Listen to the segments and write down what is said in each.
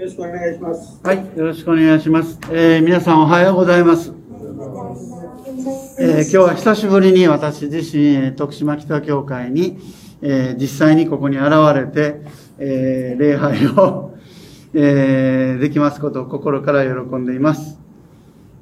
よろしくお願いします。はい、よろしくお願いします。えー、皆さんおはようございます。えー、今日は久しぶりに私自身、徳島北教会に、えー、実際にここに現れて、えー、礼拝を、えー、できますことを心から喜んでいます。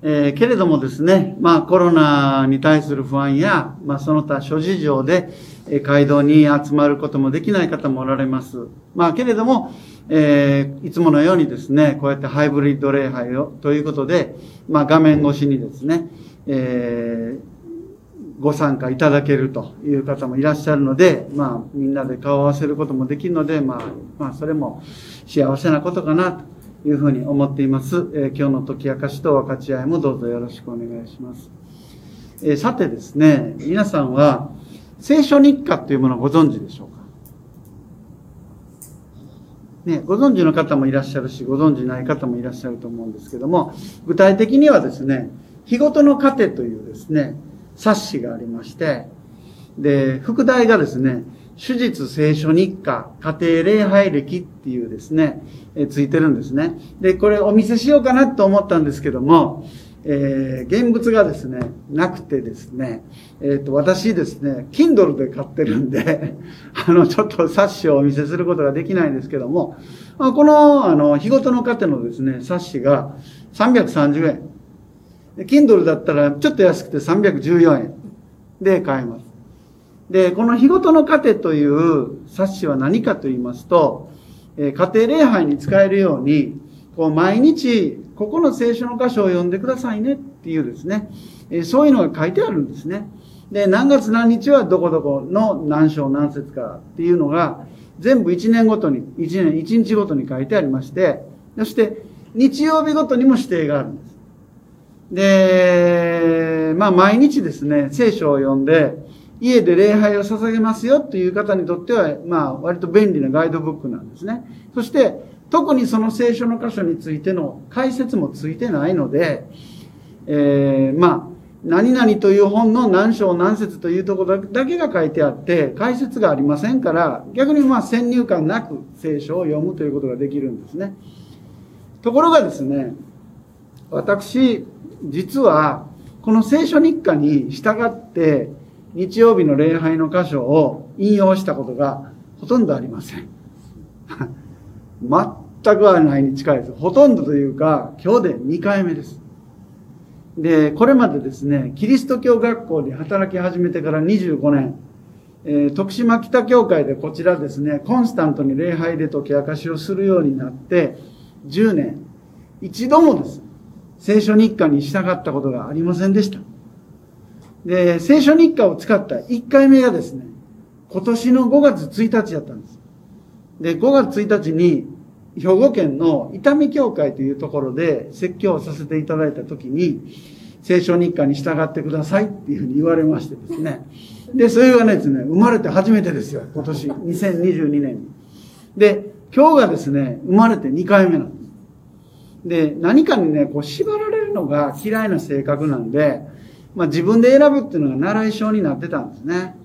えー、けれどもですね、まあコロナに対する不安や、まあその他諸事情で、えー、街道に集まることもできない方もおられます。まあけれども、えー、いつものようにですね、こうやってハイブリッド礼拝をということで、まあ、画面越しにですね、えー、ご参加いただけるという方もいらっしゃるので、まあ、みんなで顔を合わせることもできるので、まあ、まあ、それも幸せなことかなというふうに思っています。えー、今日の解き明かしと分かち合いもどうぞよろしくお願いします。えー、さてですね、皆さんは、聖書日課というものをご存知でしょうか？ね、ご存知の方もいらっしゃるし、ご存知ない方もいらっしゃると思うんですけども、具体的にはですね、日ごとの糧というですね、冊子がありまして、で、副題がですね、手術聖書日課、家庭礼拝歴っていうですね、えついてるんですね。で、これお見せしようかなと思ったんですけども、えー、現物がですね、なくてですね、えっ、ー、と、私ですね、Kindle で買ってるんで、あの、ちょっと冊子をお見せすることができないんですけども、まあ、この、あの、日ごとの糧のですね、冊子が330円。Kindle だったらちょっと安くて314円で買えます。で、この日ごとの糧という冊子は何かと言いますと、えー、家庭礼拝に使えるように、こう毎日ここの聖書の箇所を読んでくださいねっていうですね、えそういうのが書いてあるんですね。で、何月何日はどこどこの何章何節かっていうのが、全部1年ごとに、1年、1日ごとに書いてありまして、そして日曜日ごとにも指定があるんです。で、まあ毎日ですね、聖書を読んで、家で礼拝を捧げますよという方にとっては、まあ割と便利なガイドブックなんですね。そして、特にその聖書の箇所についての解説もついてないので、えー、まあ、何々という本の何章何節というところだけが書いてあって、解説がありませんから、逆にまあ先入観なく聖書を読むということができるんですね。ところがですね、私、実は、この聖書日課に従って、日曜日の礼拝の箇所を引用したことがほとんどありません。全くはないに近いです。ほとんどというか、今日で2回目です。で、これまでですね、キリスト教学校で働き始めてから25年、えー、徳島北教会でこちらですね、コンスタントに礼拝で解き明かしをするようになって10年、一度もです。聖書日課に従ったことがありませんでした。で、聖書日課を使った1回目がですね、今年の5月1日だったんです。で、5月1日に、兵庫県の伊丹教会というところで説教をさせていただいたときに、聖書日課に従ってくださいっていうふうに言われましてですね。で、それがですね、生まれて初めてですよ、今年、2022年に。で、今日がですね、生まれて2回目なんです。で、何かにね、こう縛られるのが嫌いな性格なんで、まあ自分で選ぶっていうのが習い性になってたんですね。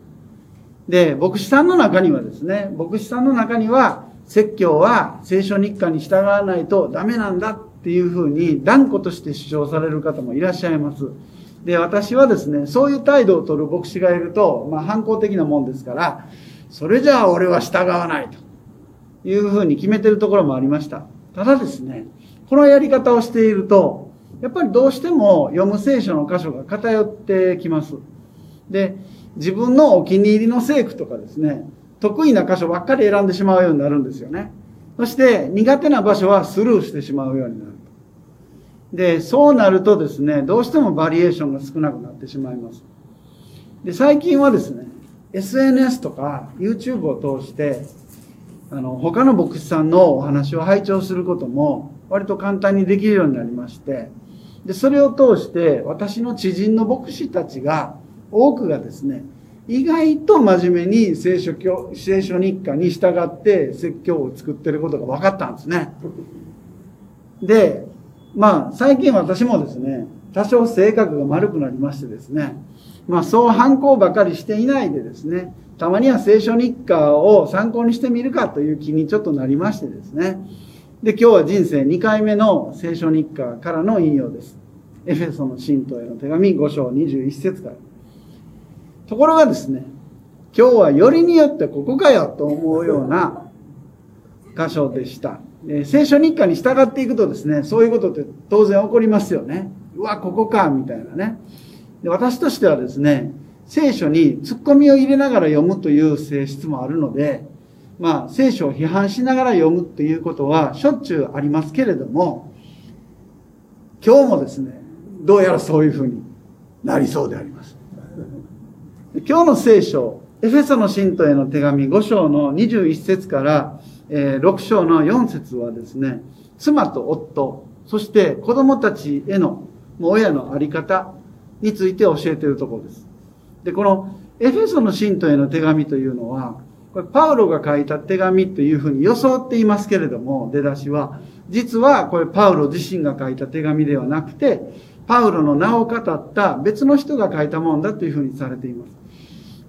で、牧師さんの中にはですね、牧師さんの中には、説教は聖書日課に従わないとダメなんだっていうふうに断固として主張される方もいらっしゃいます。で、私はですね、そういう態度を取る牧師がいると、まあ反抗的なもんですから、それじゃあ俺は従わないというふうに決めてるところもありました。ただですね、このやり方をしていると、やっぱりどうしても読む聖書の箇所が偏ってきます。で、自分のお気に入りの聖句とかですね、得意な箇所ばっかり選んでしまうようになるんですよね。そして苦手な場所はスルーしてしまうようになる。で、そうなるとですね、どうしてもバリエーションが少なくなってしまいます。で、最近はですね、SNS とか YouTube を通して、あの、他の牧師さんのお話を拝聴することも割と簡単にできるようになりまして、で、それを通して私の知人の牧師たちが多くがですね、意外と真面目に聖書教、聖書日課に従って説教を作ってることが分かったんですね。で、まあ、最近私もですね、多少性格が丸くなりましてですね、まあ、そう反抗ばかりしていないでですね、たまには聖書日課を参考にしてみるかという気にちょっとなりましてですね、で、今日は人生2回目の聖書日課からの引用です。エフェソの信徒への手紙5章21節から。ところがですね、今日はよりによってここかよと思うような箇所でした。え聖書日課に従っていくとですね、そういうことって当然起こりますよね。うわ、ここか、みたいなね。で私としてはですね、聖書に突っ込みを入れながら読むという性質もあるので、まあ、聖書を批判しながら読むっていうことはしょっちゅうありますけれども、今日もですね、どうやらそういうふうになりそうであります。今日の聖書、エフェソの信徒への手紙5章の21節からえ6章の4節はですね、妻と夫、そして子供たちへの親のあり方について教えているところです。で、このエフェソの信徒への手紙というのは、これパウロが書いた手紙というふうに装っていますけれども、出だしは、実はこれパウロ自身が書いた手紙ではなくて、パウロの名を語った別の人が書いたもんだというふうにされています。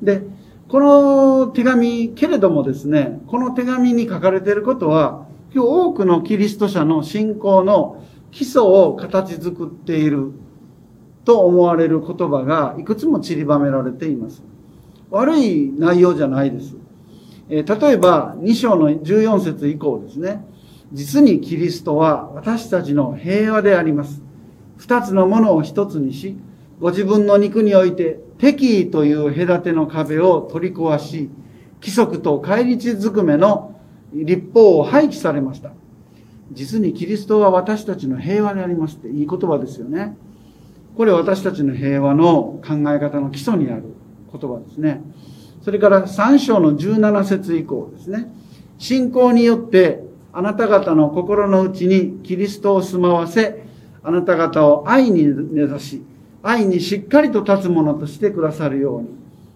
で、この手紙、けれどもですね、この手紙に書かれていることは、今日多くのキリスト者の信仰の基礎を形作っていると思われる言葉がいくつも散りばめられています。悪い内容じゃないです。えー、例えば、2章の14節以降ですね。実にキリストは私たちの平和であります。二つのものを一つにし、ご自分の肉において敵意という隔ての壁を取り壊し、規則と返り血ずくめの立法を廃棄されました。実にキリストは私たちの平和でありますっていい言葉ですよね。これ私たちの平和の考え方の基礎にある言葉ですね。それから3章の17節以降ですね。信仰によってあなた方の心の内にキリストを住まわせ、あなた方を愛に根ざし、愛にしっかりと立つものとしてくださるように。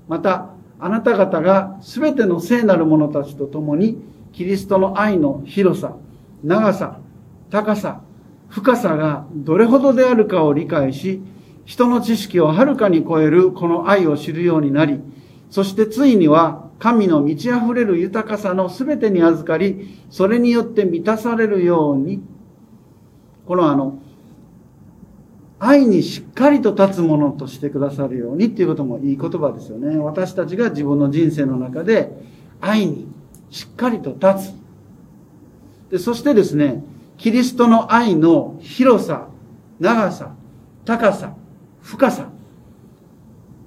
また、あなた方が全ての聖なる者たちと共に、キリストの愛の広さ、長さ、高さ、深さがどれほどであるかを理解し、人の知識をはるかに超えるこの愛を知るようになり、そしてついには神の満ち溢れる豊かさの全てに預かり、それによって満たされるように、このあの、愛にしっかりと立つものとしてくださるようにっていうこともいい言葉ですよね。私たちが自分の人生の中で愛にしっかりと立つ。で、そしてですね、キリストの愛の広さ、長さ、高さ、深さ、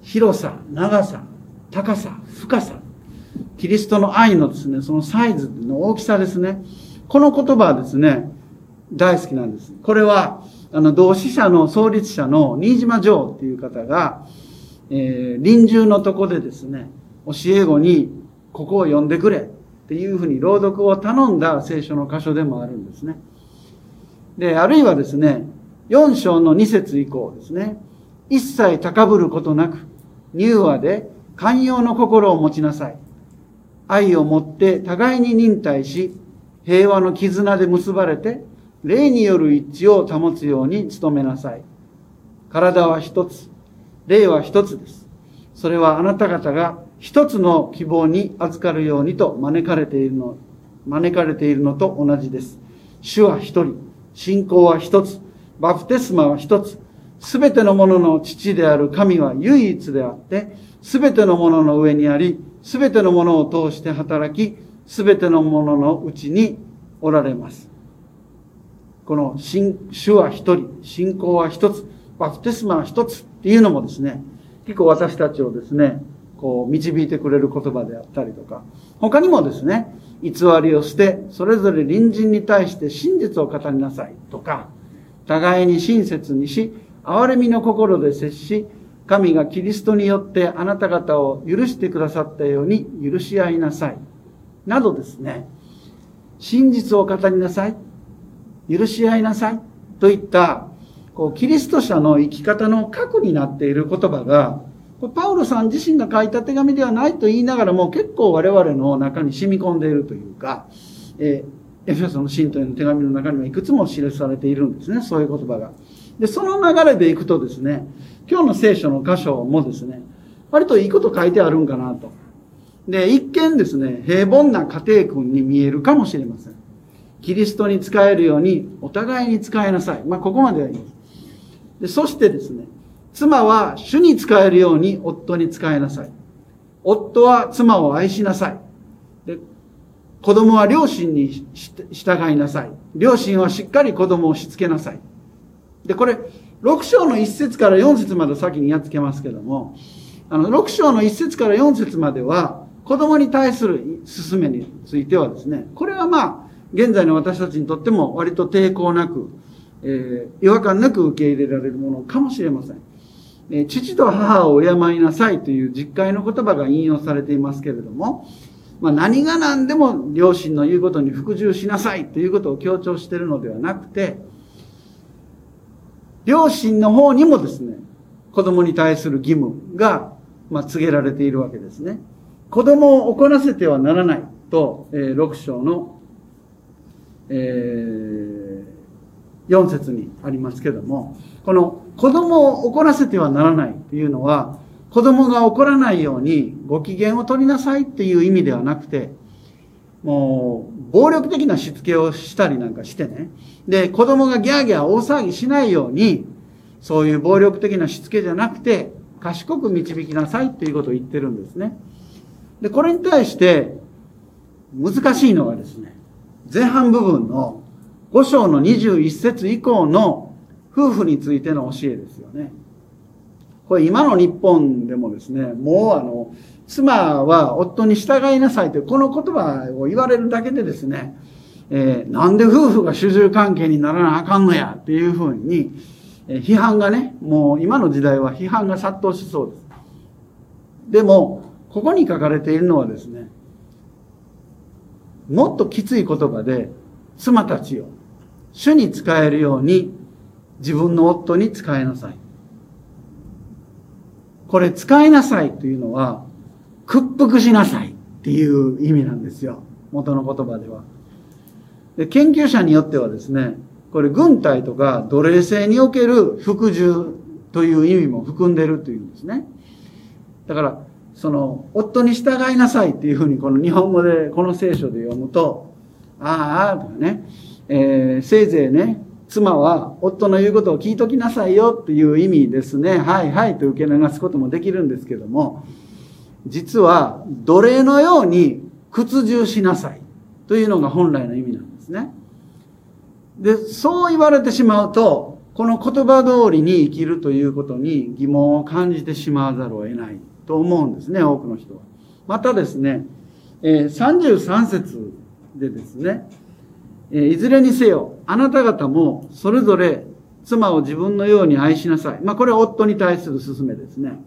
広さ、長さ、高さ、深さ、キリストの愛のですね、そのサイズの大きさですね。この言葉はですね、大好きなんです。これは、あの、同志社の創立者の新島城っていう方が、えー、臨終のとこでですね、教え子に、ここを読んでくれっていうふうに朗読を頼んだ聖書の箇所でもあるんですね。で、あるいはですね、4章の2節以降ですね、一切高ぶることなく、柔和で寛容の心を持ちなさい。愛を持って互いに忍耐し、平和の絆で結ばれて、霊による一致を保つように努めなさい。体は一つ、霊は一つです。それはあなた方が一つの希望に預かるようにと招かれているの、招かれているのと同じです。主は一人、信仰は一つ、バプテスマは一つ、すべてのものの父である神は唯一であって、すべてのものの上にあり、すべてのものを通して働き、すべてのもののうちにおられます。この主は一人、信仰は一つ、バプテスマは一つっていうのもですね、結構私たちをですね、こう導いてくれる言葉であったりとか、他にもですね、偽りを捨て、それぞれ隣人に対して真実を語りなさいとか、互いに親切にし、憐れみの心で接し、神がキリストによってあなた方を許してくださったように許し合いなさい。などですね、真実を語りなさい。許し合いなさい。といった、こう、キリスト者の生き方の核になっている言葉が、パウロさん自身が書いた手紙ではないと言いながらも結構我々の中に染み込んでいるというか、えー、エフェソの信徒への手紙の中にはいくつも記されているんですね、そういう言葉が。で、その流れでいくとですね、今日の聖書の箇所もですね、割といいこと書いてあるんかなと。で、一見ですね、平凡な家庭訓に見えるかもしれません。キリストに仕えるようにお互いに仕えなさい。まあ、ここまではいいでそしてですね、妻は主に仕えるように夫に仕えなさい。夫は妻を愛しなさい。で子供は両親に従いなさい。両親はしっかり子供をしつけなさい。で、これ、6章の1節から4節まで先にやっつけますけども、あの、6章の1節から4節までは、子供に対する勧めについてはですね、これはまあ、現在の私たちにとっても割と抵抗なく、えー、違和感なく受け入れられるものかもしれません。えー、父と母を敬いなさいという実会の言葉が引用されていますけれども、まあ、何が何でも両親の言うことに服従しなさいということを強調しているのではなくて、両親の方にもですね、子供に対する義務が、まあ、告げられているわけですね。子供を怒らせてはならないと、えー、6章のえー、4節にありますけども、この子供を怒らせてはならないというのは、子供が怒らないようにご機嫌を取りなさいっていう意味ではなくて、もう、暴力的なしつけをしたりなんかしてね。で、子供がギャーギャー大騒ぎしないように、そういう暴力的なしつけじゃなくて、賢く導きなさいっていうことを言ってるんですね。で、これに対して、難しいのがですね、前半部分の5章の21節以降の夫婦についての教えですよね。これ今の日本でもですね、もうあの、妻は夫に従いなさいというこの言葉を言われるだけでですね、えー、なんで夫婦が主従関係にならなあかんのやっていうふうに、えー、批判がね、もう今の時代は批判が殺到しそうです。でも、ここに書かれているのはですね、もっときつい言葉で、妻たちを主に仕えるように自分の夫に仕えなさい。これ、使いなさいというのは、屈服しなさいっていう意味なんですよ。元の言葉では。で研究者によってはですね、これ軍隊とか奴隷制における服従という意味も含んでるというんですね。だから、その、夫に従いなさいっていうふうにこの日本語で、この聖書で読むと、ああ、とかね、えー、せいぜいね、妻は夫の言うことを聞いときなさいよっていう意味ですね。はいはいと受け流すこともできるんですけども、実は奴隷のように屈従しなさいというのが本来の意味なんですね。で、そう言われてしまうと、この言葉通りに生きるということに疑問を感じてしまわざるを得ないと思うんですね、多くの人は。またですね、え、33節でですね、え、いずれにせよ、あなた方もそれぞれ妻を自分のように愛しなさい。まあ、これは夫に対する勧めですね。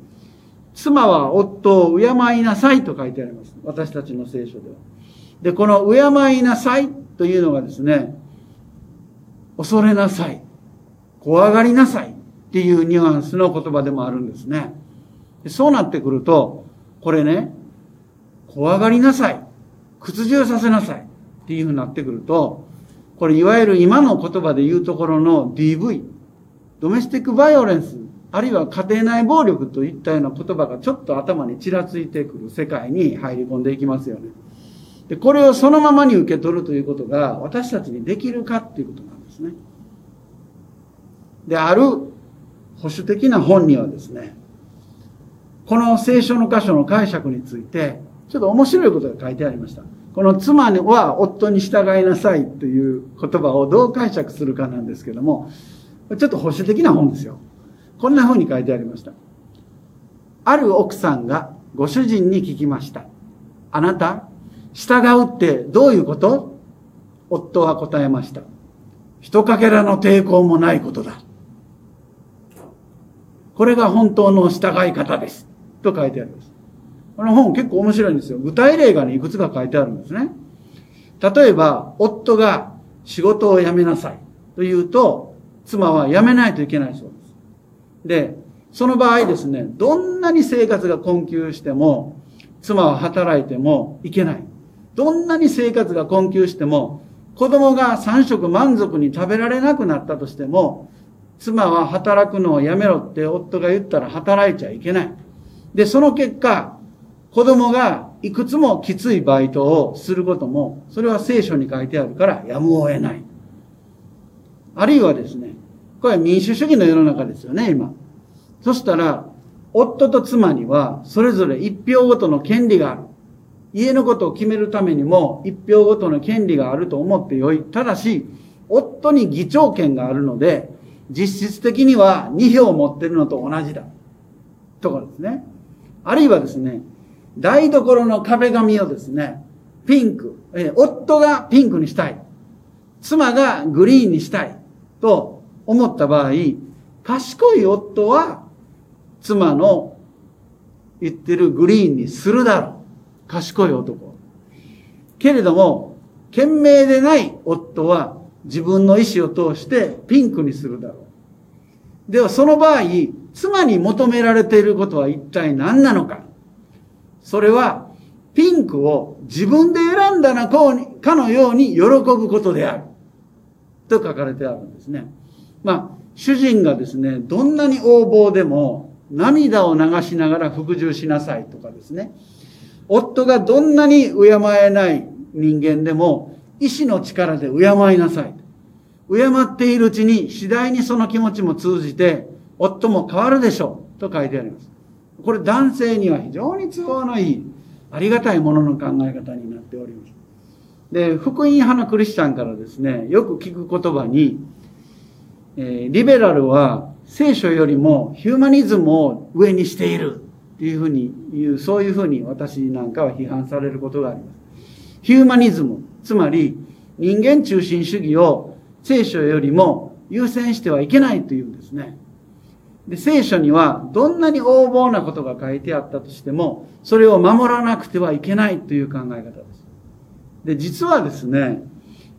妻は夫を敬いなさいと書いてあります。私たちの聖書では。で、この敬いなさいというのがですね、恐れなさい。怖がりなさいっていうニュアンスの言葉でもあるんですね。そうなってくると、これね、怖がりなさい。屈従させなさい。っていうふうになってくると、これいわゆる今の言葉で言うところの DV、ドメスティックバイオレンス、あるいは家庭内暴力といったような言葉がちょっと頭にちらついてくる世界に入り込んでいきますよね。で、これをそのままに受け取るということが私たちにできるかっていうことなんですね。で、ある保守的な本にはですね、この聖書の箇所の解釈について、ちょっと面白いことが書いてありました。この妻は夫に従いなさいという言葉をどう解釈するかなんですけども、ちょっと保守的な本ですよ。こんな風に書いてありました。ある奥さんがご主人に聞きました。あなた、従うってどういうこと？夫は答えました。一かけらの抵抗もないことだ。これが本当の従い方です。と書いてあります。この本結構面白いんですよ。具体例がね、いくつか書いてあるんですね。例えば、夫が仕事を辞めなさいと言うと、妻は辞めないといけないそうです。で、その場合ですね、どんなに生活が困窮しても、妻は働いてもいけない。どんなに生活が困窮しても、子供が3食満足に食べられなくなったとしても、妻は働くのをやめろって夫が言ったら働いちゃいけない。で、その結果、子供がいくつもきついバイトをすることも、それは聖書に書いてあるからやむを得ない。あるいはですね、これは民主主義の世の中ですよね、今。そしたら、夫と妻にはそれぞれ一票ごとの権利がある。家のことを決めるためにも一票ごとの権利があると思ってよい。ただし、夫に議長権があるので、実質的には2票持ってるのと同じだ。とかですね。あるいはですね、台所の壁紙をですね、ピンク、え夫がピンクにしたい。妻がグリーンにしたい。と思った場合、賢い夫は妻の言ってるグリーンにするだろう。賢い男。けれども、賢明でない夫は自分の意思を通してピンクにするだろう。ではその場合、妻に求められていることは一体何なのかそれは、ピンクを自分で選んだなかのように喜ぶことである。と書かれてあるんですね。まあ、主人がですね、どんなに横暴でも涙を流しながら服従しなさいとかですね。夫がどんなに敬えない人間でも、意志の力で敬いなさい。敬っているうちに次第にその気持ちも通じて、夫も変わるでしょう。と書いてあります。これ男性には非常に都合のいい、ありがたいものの考え方になっております。で、福音派のクリスチャンからですね、よく聞く言葉に、えー、リベラルは聖書よりもヒューマニズムを上にしているっていうふうに言う、そういうふうに私なんかは批判されることがあります。ヒューマニズム、つまり人間中心主義を聖書よりも優先してはいけないというんですね。で、聖書にはどんなに横暴なことが書いてあったとしても、それを守らなくてはいけないという考え方です。で、実はですね、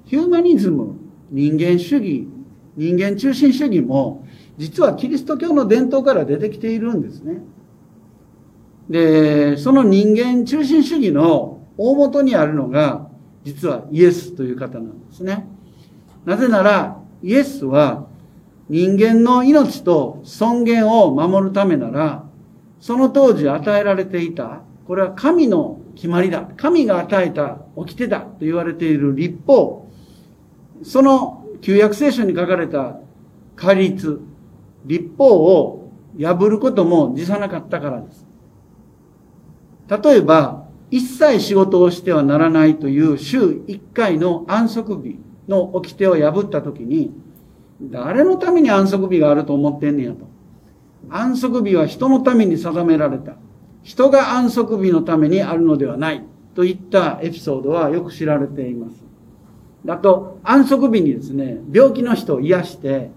ヒューマニズム、人間主義、人間中心主義も、実はキリスト教の伝統から出てきているんですね。で、その人間中心主義の大元にあるのが、実はイエスという方なんですね。なぜなら、イエスは人間の命と尊厳を守るためなら、その当時与えられていた、これは神の決まりだ。神が与えた掟だと言われている立法。その旧約聖書に書かれた戒律、立法を破ることも辞さなかったからです。例えば、一切仕事をしてはならないという週一回の安息日の掟を破ったときに、誰のために安息日があると思ってんねやと。安息日は人のために定められた。人が安息日のためにあるのではない。といったエピソードはよく知られています。だと、安息日にですね、病気の人を癒して、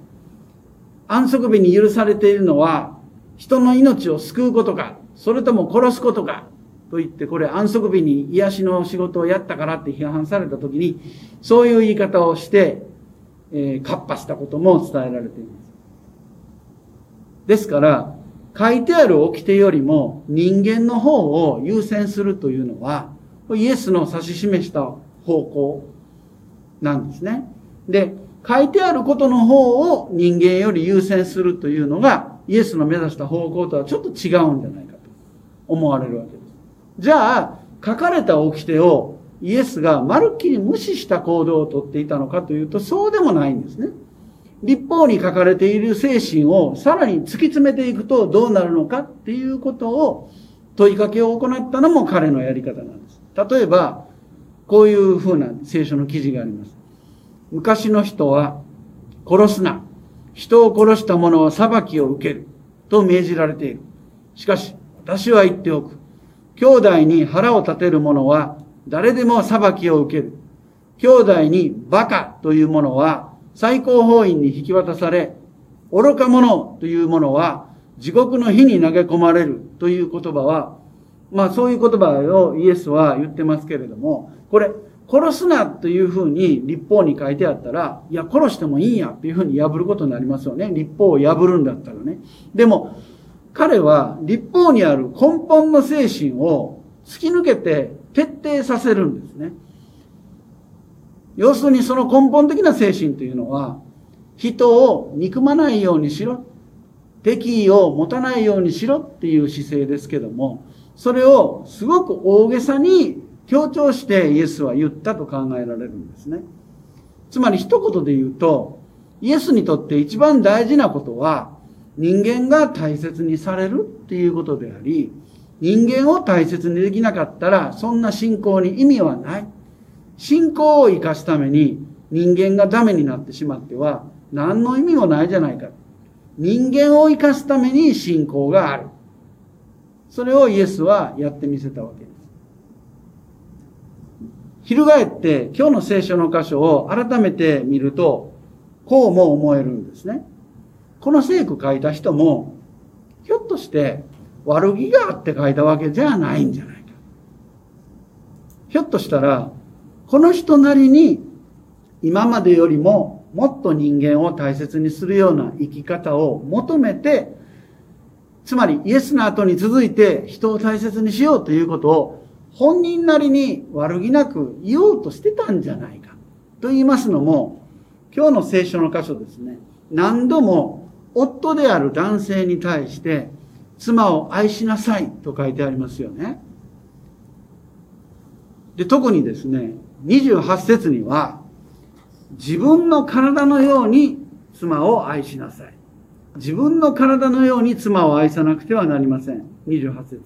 安息日に許されているのは、人の命を救うことか、それとも殺すことか、と言って、これ安息日に癒しの仕事をやったからって批判されたときに、そういう言い方をして、えー、カッしたことも伝えられています。ですから、書いてある掟よりも人間の方を優先するというのは、イエスの指し示した方向なんですね。で、書いてあることの方を人間より優先するというのが、イエスの目指した方向とはちょっと違うんじゃないかと思われるわけです。じゃあ、書かれた掟をイエスがまるっきり無視した行動をとっていたのかというと、そうでもないんですね。立法に書かれている精神をさらに突き詰めていくとどうなるのかっていうことを問いかけを行ったのも彼のやり方なんです。例えば、こういうふうな聖書の記事があります。昔の人は殺すな。人を殺した者は裁きを受ける。と命じられている。しかし、私は言っておく。兄弟に腹を立てる者は誰でも裁きを受ける。兄弟に馬鹿という者は最高法院に引き渡され、愚か者というものは地獄の火に投げ込まれるという言葉は、まあそういう言葉をイエスは言ってますけれども、これ、殺すなというふうに立法に書いてあったら、いや、殺してもいいんやっていうふうに破ることになりますよね。立法を破るんだったらね。でも、彼は立法にある根本の精神を突き抜けて徹底させるんですね。要するにその根本的な精神というのは、人を憎まないようにしろ、敵意を持たないようにしろっていう姿勢ですけども、それをすごく大げさに強調してイエスは言ったと考えられるんですね。つまり一言で言うと、イエスにとって一番大事なことは、人間が大切にされるっていうことであり、人間を大切にできなかったら、そんな信仰に意味はない。信仰を生かすために人間がダメになってしまっては、何の意味もないじゃないか。人間を生かすために信仰がある。それをイエスはやってみせたわけです。翻って今日の聖書の箇所を改めて見ると、こうも思えるんですね。この聖句書いた人も、ひょっとして悪気があって書いたわけじゃないんじゃないか。ひょっとしたら、この人なりに今までよりももっと人間を大切にするような生き方を求めて、つまりイエスの後に続いて人を大切にしようということを本人なりに悪気なく言おうとしてたんじゃないか。と言いますのも、今日の聖書の箇所ですね、何度も夫である男性に対して妻を愛しなさいと書いてありますよね。で、特にですね、28節には、自分の体のように妻を愛しなさい。自分の体のように妻を愛さなくてはなりません。28節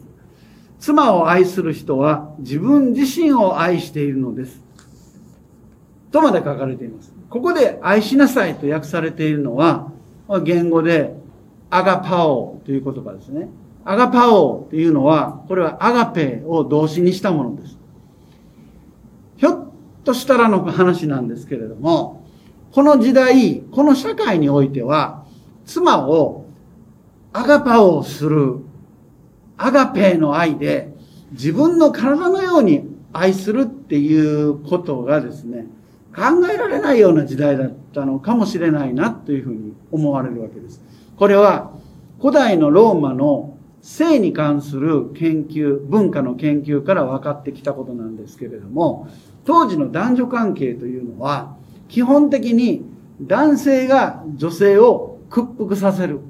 妻を愛する人は自分自身を愛しているのです。とまで書かれています。ここで愛しなさいと訳されているのは、言語でアガパオという言葉ですね。アガパオというのは、これはアガペを動詞にしたものです。ひょっとしたらの話なんですけれども、この時代、この社会においては、妻をアガパオする、アガペの愛で、自分の体のように愛するっていうことがですね、考えられないような時代だったのかもしれないなというふうに思われるわけです。これは古代のローマの性に関する研究、文化の研究から分かってきたことなんですけれども、当時の男女関係というのは、基本的に男性が女性を屈服させる、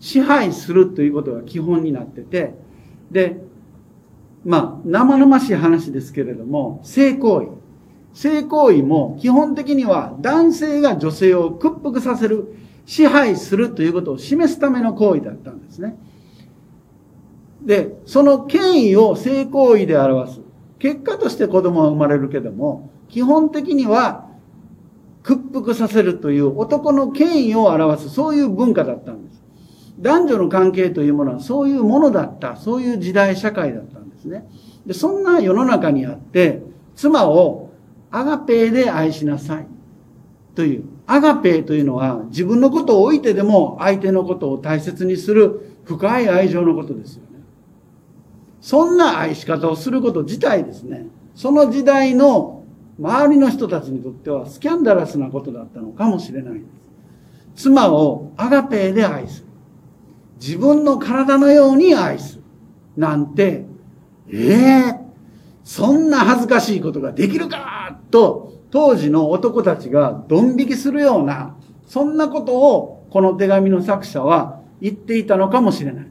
支配するということが基本になってて、で、まあ、生々しい話ですけれども、性行為。性行為も基本的には男性が女性を屈服させる、支配するということを示すための行為だったんですね。で、その権威を性行為で表す。結果として子供は生まれるけども、基本的には屈服させるという男の権威を表す、そういう文化だったんです。男女の関係というものはそういうものだった、そういう時代社会だったんですね。で、そんな世の中にあって、妻をアガペーで愛しなさい。という。アガペーというのは自分のことを置いてでも相手のことを大切にする深い愛情のことですよね。そんな愛し方をすること自体ですね、その時代の周りの人たちにとってはスキャンダラスなことだったのかもしれないです。妻をアガペーで愛する。自分の体のように愛する。なんて、ええー、そんな恥ずかしいことができるかと、当時の男たちがドン引きするような、そんなことをこの手紙の作者は言っていたのかもしれない。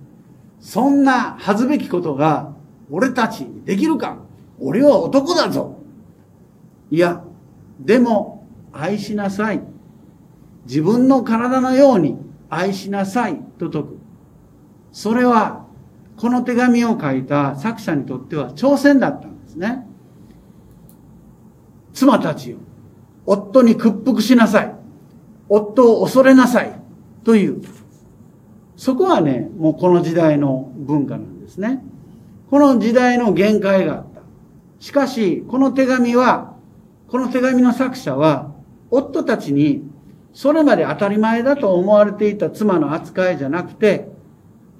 そんな恥ずべきことが俺たちにできるか俺は男だぞいや、でも愛しなさい。自分の体のように愛しなさいと説く。それは、この手紙を書いた作者にとっては挑戦だったですね。妻たちよ。夫に屈服しなさい。夫を恐れなさい。というそこはね、もうこの時代の文化なんですね。この時代の限界があった。しかし、この手紙は、この手紙の作者は、夫たちに、それまで当たり前だと思われていた妻の扱いじゃなくて、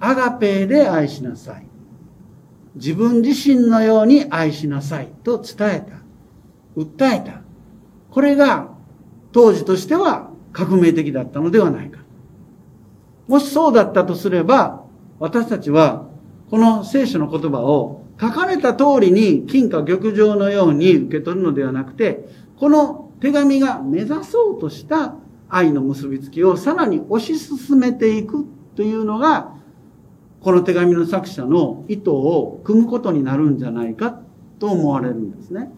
アガペーで愛しなさい。自分自身のように愛しなさいと伝えた。訴えた。これが当時としては革命的だったのではないか。もしそうだったとすれば、私たちは、この聖書の言葉を書かれた通りに金貨玉状のように受け取るのではなくて、この手紙が目指そうとした愛の結びつきをさらに推し進めていくというのが、この手紙の作者の意図を組むことになるんじゃないかと思われるんですね。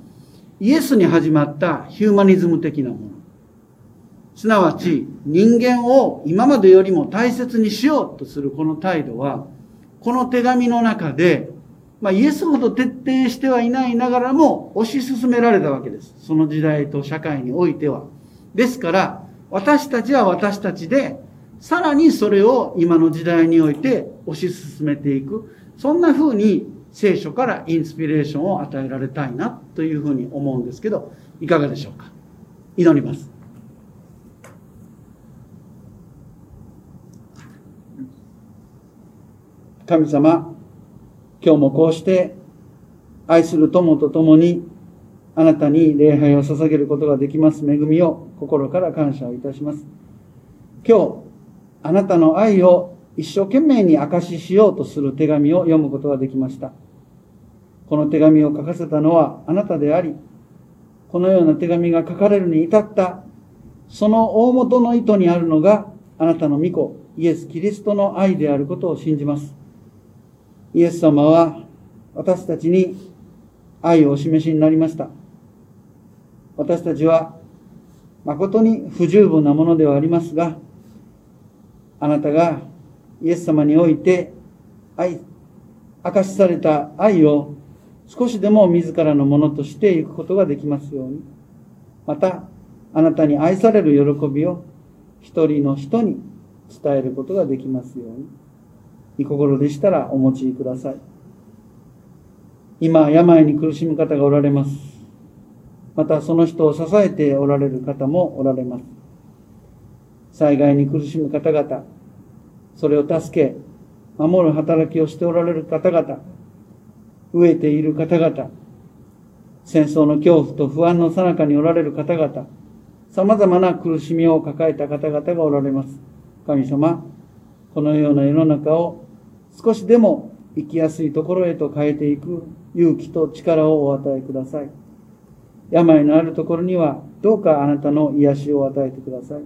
イエスに始まったヒューマニズム的なもの。すなわち人間を今までよりも大切にしようとするこの態度は、この手紙の中で、まあ、イエスほど徹底してはいないながらも推し進められたわけです。その時代と社会においては。ですから、私たちは私たちで、さらにそれを今の時代において推し進めていく。そんな風に聖書からインスピレーションを与えられたいなというふうに思うんですけど、いかがでしょうか？祈ります。神様、今日もこうして愛する友と共にあなたに礼拝を捧げることができます恵みを心から感謝をいたします。今日、あなたの愛を一生懸命に証ししようとする手紙を読むことができました。この手紙を書かせたのはあなたであり、このような手紙が書かれるに至った、その大元の意図にあるのがあなたの御子、イエス・キリストの愛であることを信じます。イエス様は私たちに愛をお示しになりました。私たちは誠に不十分なものではありますが、あなたがイエス様において愛、明かしされた愛を少しでも自らのものとしていくことができますように。また、あなたに愛される喜びを一人の人に伝えることができますように。御心でしたらお持ちください。今、病に苦しむ方がおられます。また、その人を支えておられる方もおられます。災害に苦しむ方々、それを助け、守る働きをしておられる方々、飢えている方々、戦争の恐怖と不安の最中におられる方々、様々な苦しみを抱えた方々がおられます。神様、このような世の中を少しでも生きやすいところへと変えていく勇気と力をお与えください。病のあるところにはどうかあなたの癒しを与えてください。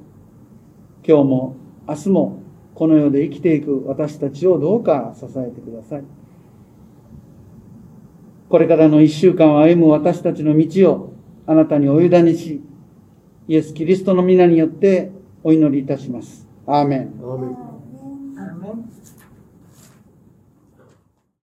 今日も明日もこの世で生きていく私たちをどうか支えてください。これからの一週間を歩む私たちの道をあなたにお委ねし、イエス・キリストの皆によってお祈りいたします。アーメン。アーメン